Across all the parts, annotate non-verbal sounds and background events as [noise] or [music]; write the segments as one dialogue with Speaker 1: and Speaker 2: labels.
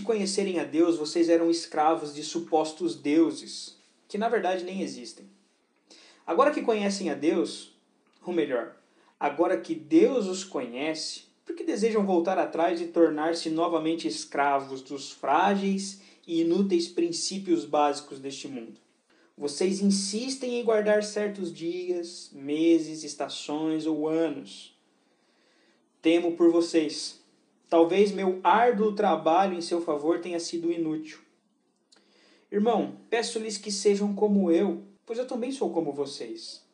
Speaker 1: de conhecerem a Deus, vocês eram escravos de supostos deuses, que na verdade nem existem. Agora que conhecem a Deus, ou melhor, agora que Deus os conhece, por que desejam voltar atrás e tornar-se novamente escravos dos frágeis e inúteis princípios básicos deste mundo? Vocês insistem em guardar certos dias, meses, estações ou anos. Temo por vocês. Talvez meu árduo trabalho em seu favor tenha sido inútil. Irmão, peço-lhes que sejam como eu, pois eu também sou como vocês.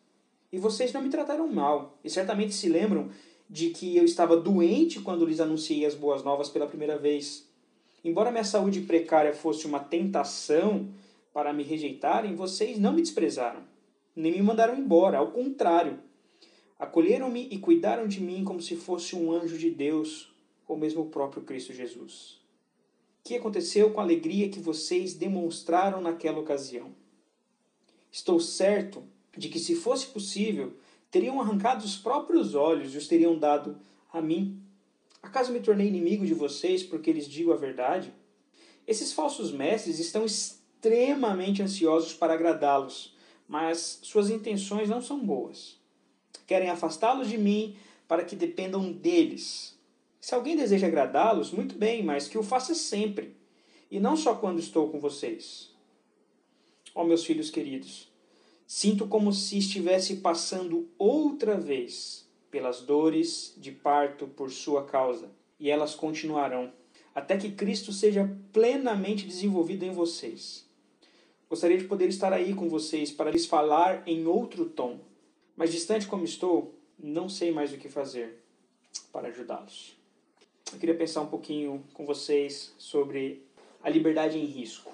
Speaker 1: E vocês não me trataram mal, e certamente se lembram de que eu estava doente quando lhes anunciei as boas novas pela primeira vez. Embora minha saúde precária fosse uma tentação para me rejeitarem, vocês não me desprezaram, nem me mandaram embora, ao contrário. Acolheram-me e cuidaram de mim como se fosse um anjo de Deus, ou mesmo o próprio Cristo Jesus. O que aconteceu com a alegria que vocês demonstraram naquela ocasião? Estou certo de que, se fosse possível, teriam arrancado os próprios olhos e os teriam dado a mim. Acaso me tornei inimigo de vocês porque lhes digo a verdade? Esses falsos mestres estão extremamente ansiosos para agradá-los, mas suas intenções não são boas. Querem afastá-los de mim para que dependam deles. Se alguém deseja agradá-los, muito bem, mas que o faça sempre, e não só quando estou com vocês. Ó oh, meus filhos queridos, sinto como se estivesse passando outra vez pelas dores de parto por sua causa, e elas continuarão, até que Cristo seja plenamente desenvolvido em vocês. Gostaria de poder estar aí com vocês para lhes falar em outro tom, mas distante como estou, não sei mais o que fazer para ajudá-los. Eu queria pensar um pouquinho com vocês sobre a liberdade em risco.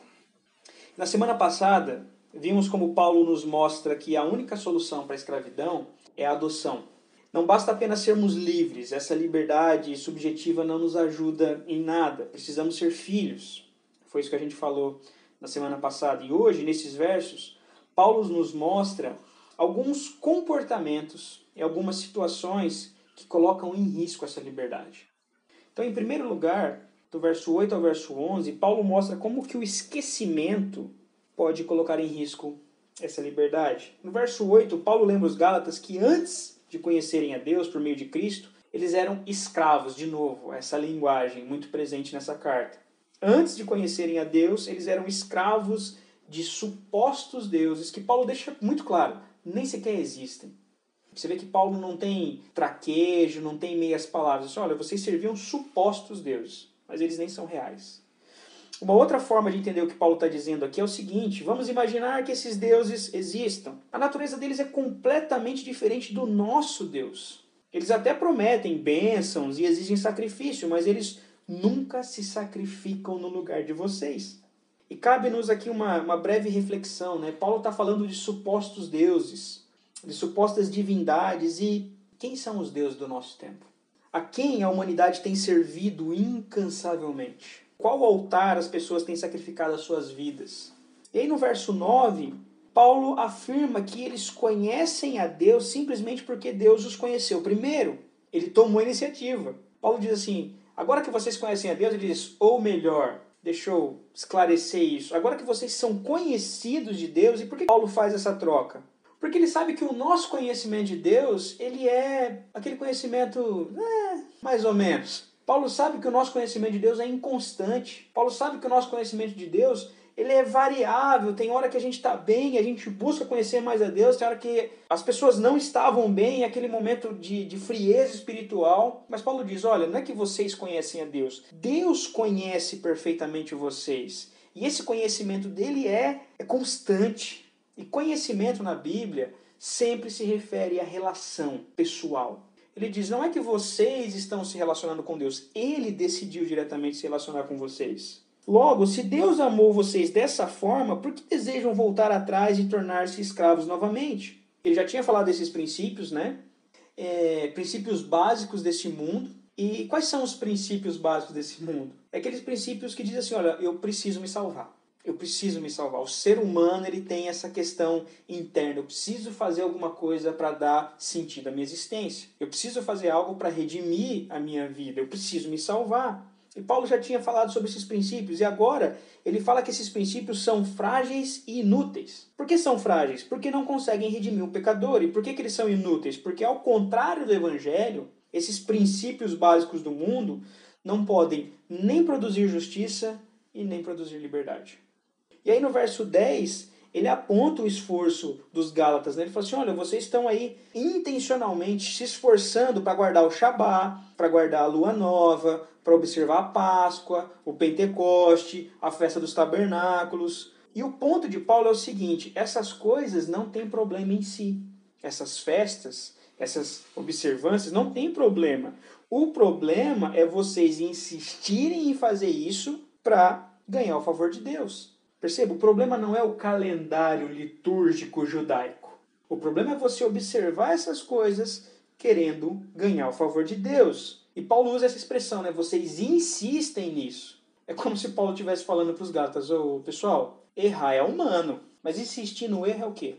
Speaker 1: Na semana passada, vimos como Paulo nos mostra que a única solução para a escravidão é a adoção. Não basta apenas sermos livres, essa liberdade subjetiva não nos ajuda em nada. Precisamos ser filhos. Foi isso que a gente falou na semana passada. E hoje, nesses versos, Paulo nos mostra alguns comportamentos e algumas situações que colocam em risco essa liberdade. Então, em primeiro lugar, do verso 8 ao verso 11, Paulo mostra como que o esquecimento pode colocar em risco essa liberdade. No verso 8, Paulo lembra os Gálatas que antes de conhecerem a Deus por meio de Cristo, eles eram escravos, de novo, essa linguagem muito presente nessa carta. Antes de conhecerem a Deus, eles eram escravos de supostos deuses, que Paulo deixa muito claro, nem sequer existem. Você vê que Paulo não tem traquejo, não tem meias palavras. Olha, vocês serviam supostos deuses, mas eles nem são reais. Uma outra forma de entender o que Paulo está dizendo aqui é o seguinte: vamos imaginar que esses deuses existam. A natureza deles é completamente diferente do nosso Deus. Eles até prometem bênçãos e exigem sacrifício, mas eles nunca se sacrificam no lugar de vocês. E cabe-nos aqui uma, uma breve reflexão. Né? Paulo está falando de supostos deuses, de supostas divindades, e quem são os deuses do nosso tempo? A quem a humanidade tem servido incansavelmente? Qual altar as pessoas têm sacrificado as suas vidas? E aí no verso 9, Paulo afirma que eles conhecem a Deus simplesmente porque Deus os conheceu. Primeiro, ele tomou a iniciativa. Paulo diz assim: Agora que vocês conhecem a Deus, ele diz, ou melhor, deixa eu esclarecer isso. Agora que vocês são conhecidos de Deus, e por que Paulo faz essa troca? Porque ele sabe que o nosso conhecimento de Deus, ele é aquele conhecimento, é, mais ou menos. Paulo sabe que o nosso conhecimento de Deus é inconstante. Paulo sabe que o nosso conhecimento de Deus ele é variável. Tem hora que a gente está bem, a gente busca conhecer mais a Deus, tem hora que as pessoas não estavam bem, aquele momento de, de frieza espiritual. Mas Paulo diz: olha, não é que vocês conhecem a Deus, Deus conhece perfeitamente vocês. E esse conhecimento dele é, é constante. E conhecimento na Bíblia sempre se refere à relação pessoal. Ele diz: não é que vocês estão se relacionando com Deus, ele decidiu diretamente se relacionar com vocês. Logo, se Deus amou vocês dessa forma, por que desejam voltar atrás e tornar-se escravos novamente? Ele já tinha falado desses princípios, né? É, princípios básicos desse mundo. E quais são os princípios básicos desse mundo? É aqueles princípios que dizem assim: olha, eu preciso me salvar. Eu preciso me salvar. O ser humano ele tem essa questão interna. Eu preciso fazer alguma coisa para dar sentido à minha existência. Eu preciso fazer algo para redimir a minha vida. Eu preciso me salvar. E Paulo já tinha falado sobre esses princípios, e agora ele fala que esses princípios são frágeis e inúteis. Por que são frágeis? Porque não conseguem redimir o pecador. E por que, que eles são inúteis? Porque, ao contrário do Evangelho, esses princípios básicos do mundo não podem nem produzir justiça e nem produzir liberdade. E aí no verso 10, ele aponta o esforço dos Gálatas. Né? Ele fala assim: olha, vocês estão aí intencionalmente se esforçando para guardar o Shabá, para guardar a lua nova, para observar a Páscoa, o Pentecoste, a festa dos tabernáculos. E o ponto de Paulo é o seguinte: essas coisas não têm problema em si. Essas festas, essas observâncias não têm problema. O problema é vocês insistirem em fazer isso para ganhar o favor de Deus. Perceba, o problema não é o calendário litúrgico judaico. O problema é você observar essas coisas querendo ganhar o favor de Deus. E Paulo usa essa expressão, né? Vocês insistem nisso. É como se Paulo estivesse falando para os gatas, ô pessoal, errar é humano, mas insistir no erro é o quê?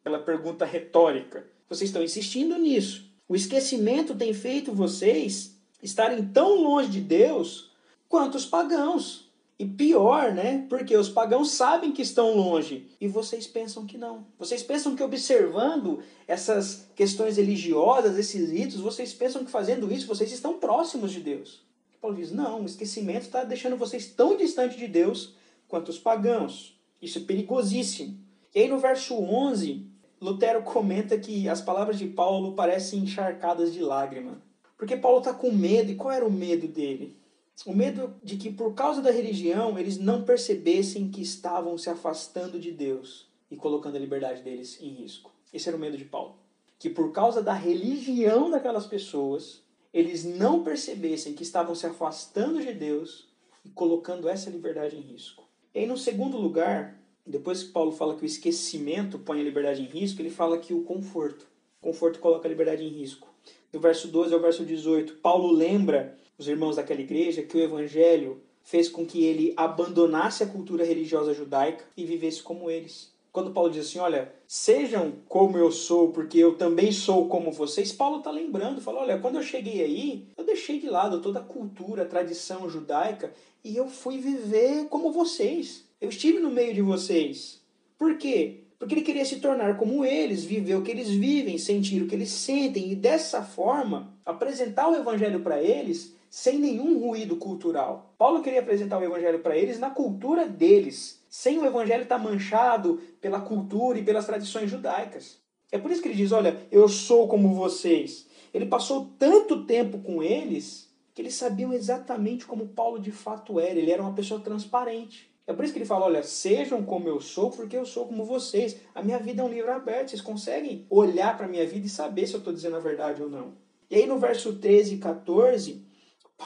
Speaker 1: Aquela pergunta retórica. Vocês estão insistindo nisso. O esquecimento tem feito vocês estarem tão longe de Deus quanto os pagãos. E pior, né? Porque os pagãos sabem que estão longe e vocês pensam que não. Vocês pensam que observando essas questões religiosas, esses ritos, vocês pensam que fazendo isso vocês estão próximos de Deus. Paulo diz: não, o esquecimento está deixando vocês tão distantes de Deus quanto os pagãos. Isso é perigosíssimo. E aí no verso 11, Lutero comenta que as palavras de Paulo parecem encharcadas de lágrima. Porque Paulo está com medo, e qual era o medo dele? O medo de que, por causa da religião, eles não percebessem que estavam se afastando de Deus e colocando a liberdade deles em risco. Esse era o medo de Paulo. Que, por causa da religião daquelas pessoas, eles não percebessem que estavam se afastando de Deus e colocando essa liberdade em risco. E aí, no segundo lugar, depois que Paulo fala que o esquecimento põe a liberdade em risco, ele fala que o conforto. O conforto coloca a liberdade em risco. Do verso 12 ao verso 18, Paulo lembra os irmãos daquela igreja que o evangelho fez com que ele abandonasse a cultura religiosa judaica e vivesse como eles. Quando Paulo diz assim, olha, sejam como eu sou, porque eu também sou como vocês, Paulo está lembrando, fala, olha, quando eu cheguei aí, eu deixei de lado toda a cultura, a tradição judaica e eu fui viver como vocês. Eu estive no meio de vocês. Por quê? Porque ele queria se tornar como eles, viver o que eles vivem, sentir o que eles sentem e dessa forma apresentar o evangelho para eles sem nenhum ruído cultural. Paulo queria apresentar o evangelho para eles na cultura deles, sem o evangelho estar tá manchado pela cultura e pelas tradições judaicas. É por isso que ele diz: Olha, eu sou como vocês. Ele passou tanto tempo com eles que eles sabiam exatamente como Paulo de fato era. Ele era uma pessoa transparente. É por isso que ele fala: olha, sejam como eu sou, porque eu sou como vocês. A minha vida é um livro aberto. Vocês conseguem olhar para a minha vida e saber se eu estou dizendo a verdade ou não. E aí no verso 13 e 14,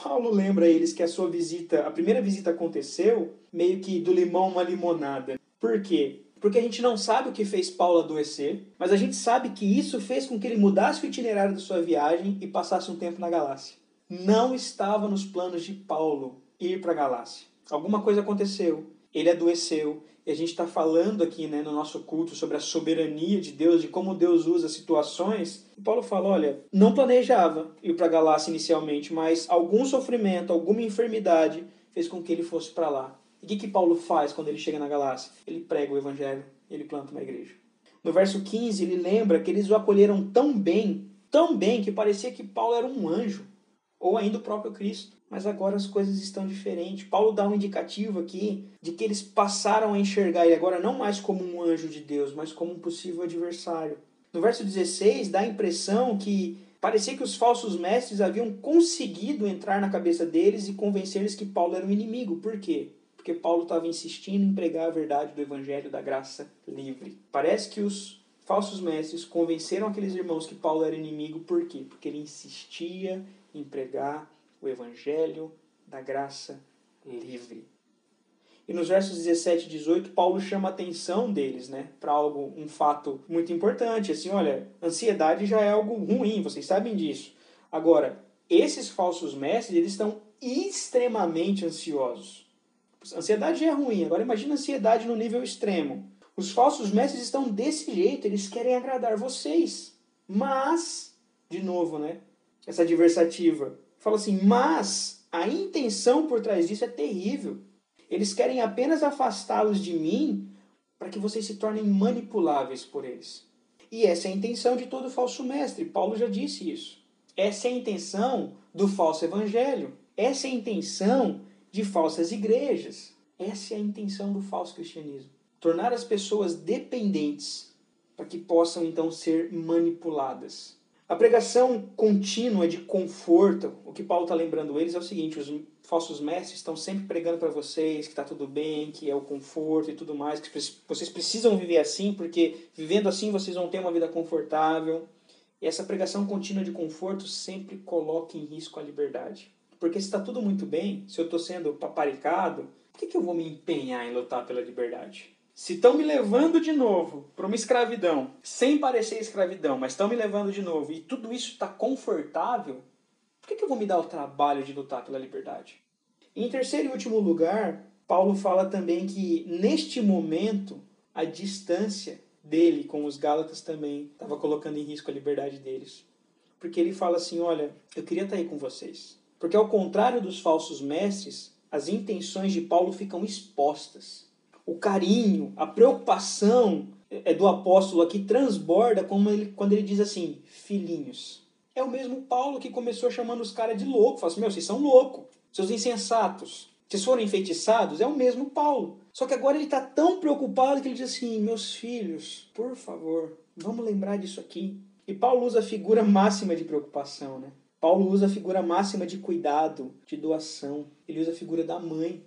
Speaker 1: Paulo lembra eles que a sua visita, a primeira visita aconteceu meio que do limão uma limonada. Por quê? Porque a gente não sabe o que fez Paulo adoecer, mas a gente sabe que isso fez com que ele mudasse o itinerário da sua viagem e passasse um tempo na Galácia. Não estava nos planos de Paulo ir para a Galácia. Alguma coisa aconteceu, ele adoeceu, e a gente está falando aqui né, no nosso culto sobre a soberania de Deus, de como Deus usa situações. E Paulo fala: olha, não planejava ir para Galácia inicialmente, mas algum sofrimento, alguma enfermidade fez com que ele fosse para lá. E o que, que Paulo faz quando ele chega na Galácia? Ele prega o evangelho, ele planta uma igreja. No verso 15, ele lembra que eles o acolheram tão bem, tão bem, que parecia que Paulo era um anjo, ou ainda o próprio Cristo mas agora as coisas estão diferentes. Paulo dá um indicativo aqui de que eles passaram a enxergar ele agora não mais como um anjo de Deus, mas como um possível adversário. No verso 16, dá a impressão que parecia que os falsos mestres haviam conseguido entrar na cabeça deles e convencer-eles que Paulo era um inimigo. Por quê? Porque Paulo estava insistindo em pregar a verdade do evangelho da graça livre. Parece que os falsos mestres convenceram aqueles irmãos que Paulo era inimigo, por quê? Porque ele insistia em pregar o evangelho da graça livre. E nos versos 17 e 18, Paulo chama a atenção deles, né, para algo, um fato muito importante, assim, olha, ansiedade já é algo ruim, vocês sabem disso. Agora, esses falsos mestres, eles estão extremamente ansiosos. Ansiedade já é ruim, agora imagina ansiedade no nível extremo. Os falsos mestres estão desse jeito, eles querem agradar vocês. Mas, de novo, né, essa adversativa, fala assim: Mas A intenção por trás disso é terrível. Eles querem apenas afastá-los de mim para que vocês se tornem manipuláveis por eles. E essa é a intenção de todo falso mestre. Paulo já disse isso. Essa é a intenção do falso evangelho. Essa é a intenção de falsas igrejas. Essa é a intenção do falso cristianismo. Tornar as pessoas dependentes para que possam então ser manipuladas. A pregação contínua de conforto, o que Paulo está lembrando eles é o seguinte: os falsos mestres estão sempre pregando para vocês que está tudo bem, que é o conforto e tudo mais, que vocês precisam viver assim, porque vivendo assim vocês vão ter uma vida confortável. E essa pregação contínua de conforto sempre coloca em risco a liberdade. Porque se está tudo muito bem, se eu estou sendo paparicado, por que, que eu vou me empenhar em lutar pela liberdade? Se estão me levando de novo para uma escravidão, sem parecer escravidão, mas estão me levando de novo, e tudo isso está confortável, por que, que eu vou me dar o trabalho de lutar pela liberdade? Em terceiro e último lugar, Paulo fala também que neste momento a distância dele com os Gálatas também estava colocando em risco a liberdade deles. Porque ele fala assim: Olha, eu queria estar aí com vocês. Porque ao contrário dos falsos mestres, as intenções de Paulo ficam expostas o carinho, a preocupação é do apóstolo aqui transborda como ele, quando ele diz assim, filhinhos. É o mesmo Paulo que começou chamando os caras de louco. Fala assim, meu, vocês são loucos, seus insensatos. Vocês foram enfeitiçados? É o mesmo Paulo. Só que agora ele está tão preocupado que ele diz assim, meus filhos, por favor, vamos lembrar disso aqui. E Paulo usa a figura máxima de preocupação, né? Paulo usa a figura máxima de cuidado, de doação. Ele usa a figura da mãe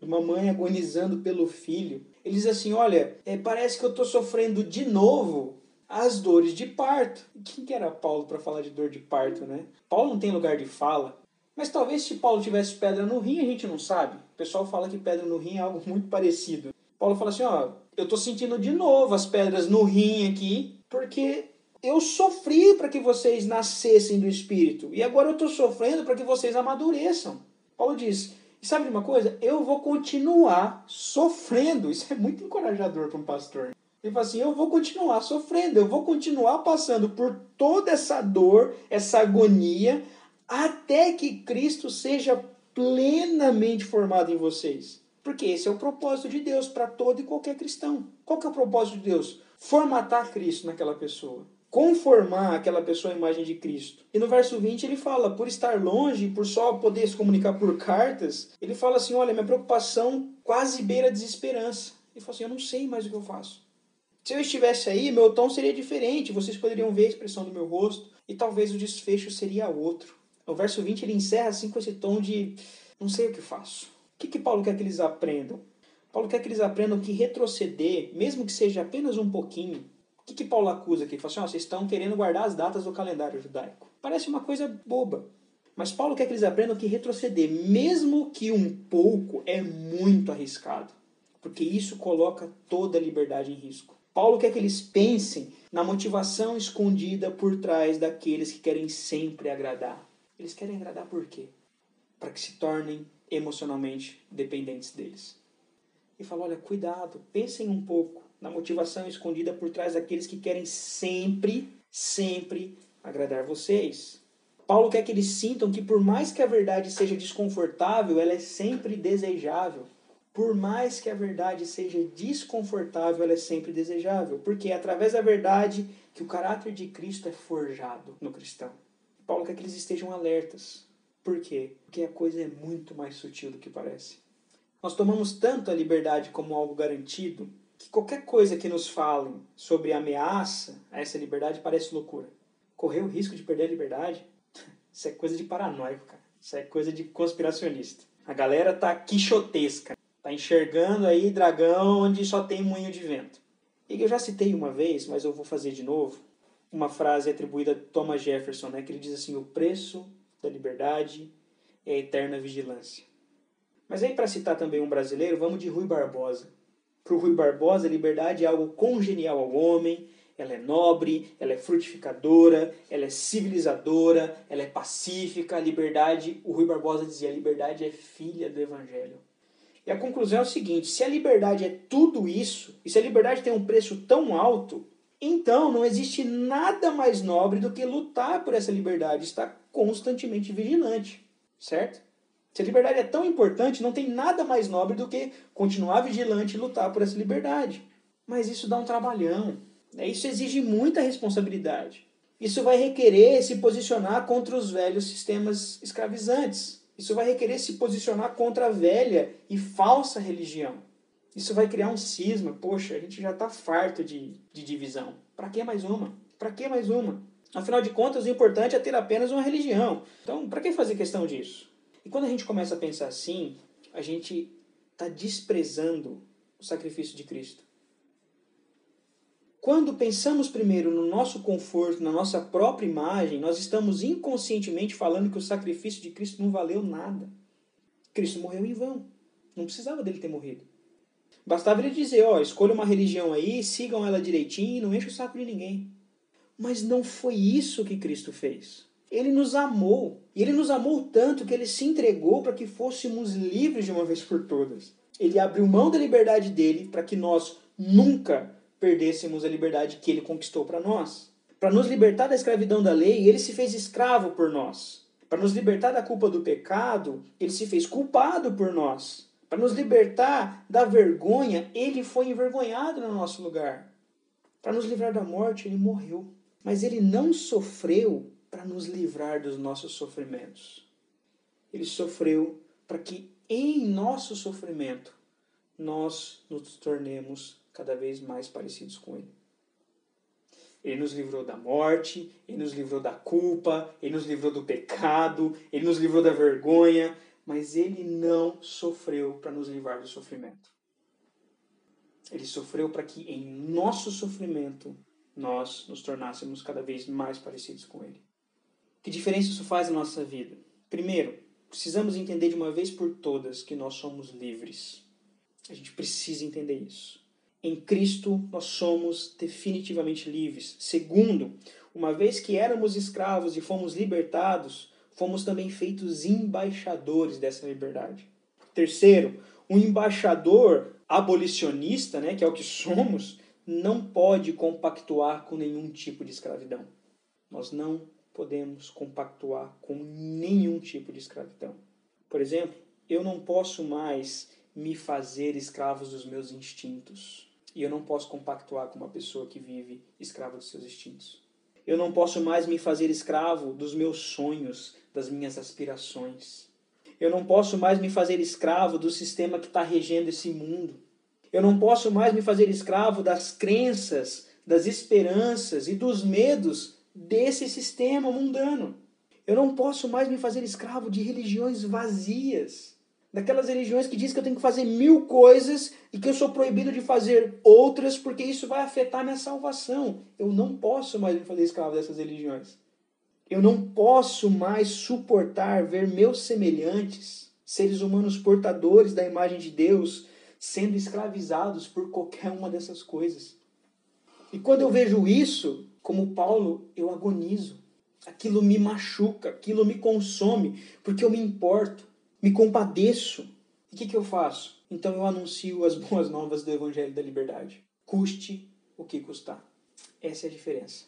Speaker 1: uma mãe agonizando pelo filho. Ele diz assim: Olha, é, parece que eu estou sofrendo de novo as dores de parto. Quem que era Paulo para falar de dor de parto, né? Paulo não tem lugar de fala. Mas talvez se Paulo tivesse pedra no rim, a gente não sabe. O pessoal fala que pedra no rim é algo [laughs] muito parecido. Paulo fala assim: Ó, eu estou sentindo de novo as pedras no rim aqui, porque eu sofri para que vocês nascessem do Espírito. E agora eu estou sofrendo para que vocês amadureçam. Paulo diz: e sabe de uma coisa? Eu vou continuar sofrendo. Isso é muito encorajador para um pastor. Ele fala assim: eu vou continuar sofrendo, eu vou continuar passando por toda essa dor, essa agonia, até que Cristo seja plenamente formado em vocês. Porque esse é o propósito de Deus para todo e qualquer cristão. Qual que é o propósito de Deus? Formatar Cristo naquela pessoa conformar aquela pessoa à imagem de Cristo. E no verso 20 ele fala, por estar longe, por só poder se comunicar por cartas, ele fala assim: olha, minha preocupação quase beira a desesperança. Ele fala assim: eu não sei mais o que eu faço. Se eu estivesse aí, meu tom seria diferente, vocês poderiam ver a expressão do meu rosto e talvez o desfecho seria outro. No verso 20 ele encerra assim com esse tom de não sei o que faço. O que, que Paulo quer que eles aprendam? Paulo quer que eles aprendam que retroceder, mesmo que seja apenas um pouquinho, o que, que Paulo acusa aqui? Ele fala assim, ó, vocês estão querendo guardar as datas do calendário judaico. Parece uma coisa boba. Mas Paulo quer que eles aprendam que retroceder, mesmo que um pouco, é muito arriscado. Porque isso coloca toda a liberdade em risco. Paulo quer que eles pensem na motivação escondida por trás daqueles que querem sempre agradar. Eles querem agradar por quê? Para que se tornem emocionalmente dependentes deles. E fala: olha, cuidado, pensem um pouco na motivação escondida por trás daqueles que querem sempre, sempre agradar vocês. Paulo quer que eles sintam que, por mais que a verdade seja desconfortável, ela é sempre desejável. Por mais que a verdade seja desconfortável, ela é sempre desejável. Porque é através da verdade que o caráter de Cristo é forjado no cristão. Paulo quer que eles estejam alertas. Por quê? Porque a coisa é muito mais sutil do que parece. Nós tomamos tanto a liberdade como algo garantido que qualquer coisa que nos falem sobre ameaça a essa liberdade parece loucura. Correr o risco de perder a liberdade, [laughs] isso é coisa de paranoico, cara. Isso é coisa de conspiracionista. A galera tá quixotesca, tá enxergando aí dragão onde só tem moinho de vento. E eu já citei uma vez, mas eu vou fazer de novo, uma frase atribuída a Thomas Jefferson, né, que ele diz assim: "O preço da liberdade é a eterna vigilância". Mas aí para citar também um brasileiro, vamos de Rui Barbosa. Para o Rui Barbosa, a liberdade é algo congenial ao homem, ela é nobre, ela é frutificadora, ela é civilizadora, ela é pacífica. A liberdade, o Rui Barbosa dizia, a liberdade é filha do evangelho. E a conclusão é o seguinte: se a liberdade é tudo isso, e se a liberdade tem um preço tão alto, então não existe nada mais nobre do que lutar por essa liberdade, estar constantemente vigilante, certo? Se a liberdade é tão importante, não tem nada mais nobre do que continuar vigilante e lutar por essa liberdade. Mas isso dá um trabalhão. Né? Isso exige muita responsabilidade. Isso vai requerer se posicionar contra os velhos sistemas escravizantes. Isso vai requerer se posicionar contra a velha e falsa religião. Isso vai criar um cisma. Poxa, a gente já está farto de, de divisão. Para que mais uma? Para que mais uma? Afinal de contas, o importante é ter apenas uma religião. Então, para que fazer questão disso? E quando a gente começa a pensar assim, a gente está desprezando o sacrifício de Cristo. Quando pensamos primeiro no nosso conforto, na nossa própria imagem, nós estamos inconscientemente falando que o sacrifício de Cristo não valeu nada. Cristo morreu em vão. Não precisava dele ter morrido. Bastava ele dizer, ó, escolha uma religião aí, sigam ela direitinho e não enche o saco de ninguém. Mas não foi isso que Cristo fez. Ele nos amou. E ele nos amou tanto que ele se entregou para que fôssemos livres de uma vez por todas. Ele abriu mão da liberdade dele para que nós nunca perdêssemos a liberdade que ele conquistou para nós. Para nos libertar da escravidão da lei, ele se fez escravo por nós. Para nos libertar da culpa do pecado, ele se fez culpado por nós. Para nos libertar da vergonha, ele foi envergonhado no nosso lugar. Para nos livrar da morte, ele morreu. Mas ele não sofreu para nos livrar dos nossos sofrimentos. Ele sofreu para que em nosso sofrimento nós nos tornemos cada vez mais parecidos com Ele. Ele nos livrou da morte, Ele nos livrou da culpa, Ele nos livrou do pecado, Ele nos livrou da vergonha, mas Ele não sofreu para nos livrar do sofrimento. Ele sofreu para que em nosso sofrimento nós nos tornássemos cada vez mais parecidos com Ele. Que diferença isso faz na nossa vida? Primeiro, precisamos entender de uma vez por todas que nós somos livres. A gente precisa entender isso. Em Cristo nós somos definitivamente livres. Segundo, uma vez que éramos escravos e fomos libertados, fomos também feitos embaixadores dessa liberdade. Terceiro, um embaixador abolicionista, né, que é o que somos, não pode compactuar com nenhum tipo de escravidão. Nós não podemos compactuar com nenhum tipo de escravidão. Por exemplo, eu não posso mais me fazer escravo dos meus instintos. E eu não posso compactuar com uma pessoa que vive escrava dos seus instintos. Eu não posso mais me fazer escravo dos meus sonhos, das minhas aspirações. Eu não posso mais me fazer escravo do sistema que está regendo esse mundo. Eu não posso mais me fazer escravo das crenças, das esperanças e dos medos desse sistema mundano. Eu não posso mais me fazer escravo de religiões vazias daquelas religiões que diz que eu tenho que fazer mil coisas e que eu sou proibido de fazer outras porque isso vai afetar minha salvação. Eu não posso mais me fazer escravo dessas religiões. Eu não posso mais suportar ver meus semelhantes, seres humanos portadores da imagem de Deus, sendo escravizados por qualquer uma dessas coisas. E quando eu vejo isso, como Paulo, eu agonizo. Aquilo me machuca, aquilo me consome, porque eu me importo me compadeço. E o que, que eu faço? Então eu anuncio as [laughs] boas novas do Evangelho da Liberdade. Custe o que custar. Essa é a diferença.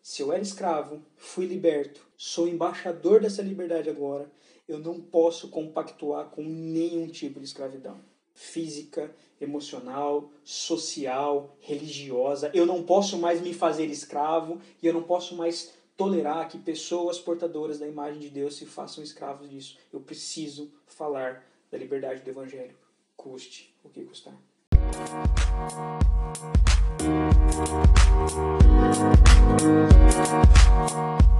Speaker 1: Se eu era escravo, fui liberto, sou embaixador dessa liberdade agora, eu não posso compactuar com nenhum tipo de escravidão. Física, emocional, social, religiosa. Eu não posso mais me fazer escravo e eu não posso mais tolerar que pessoas portadoras da imagem de Deus se façam escravos disso. Eu preciso falar da liberdade do Evangelho, custe o que custar. Música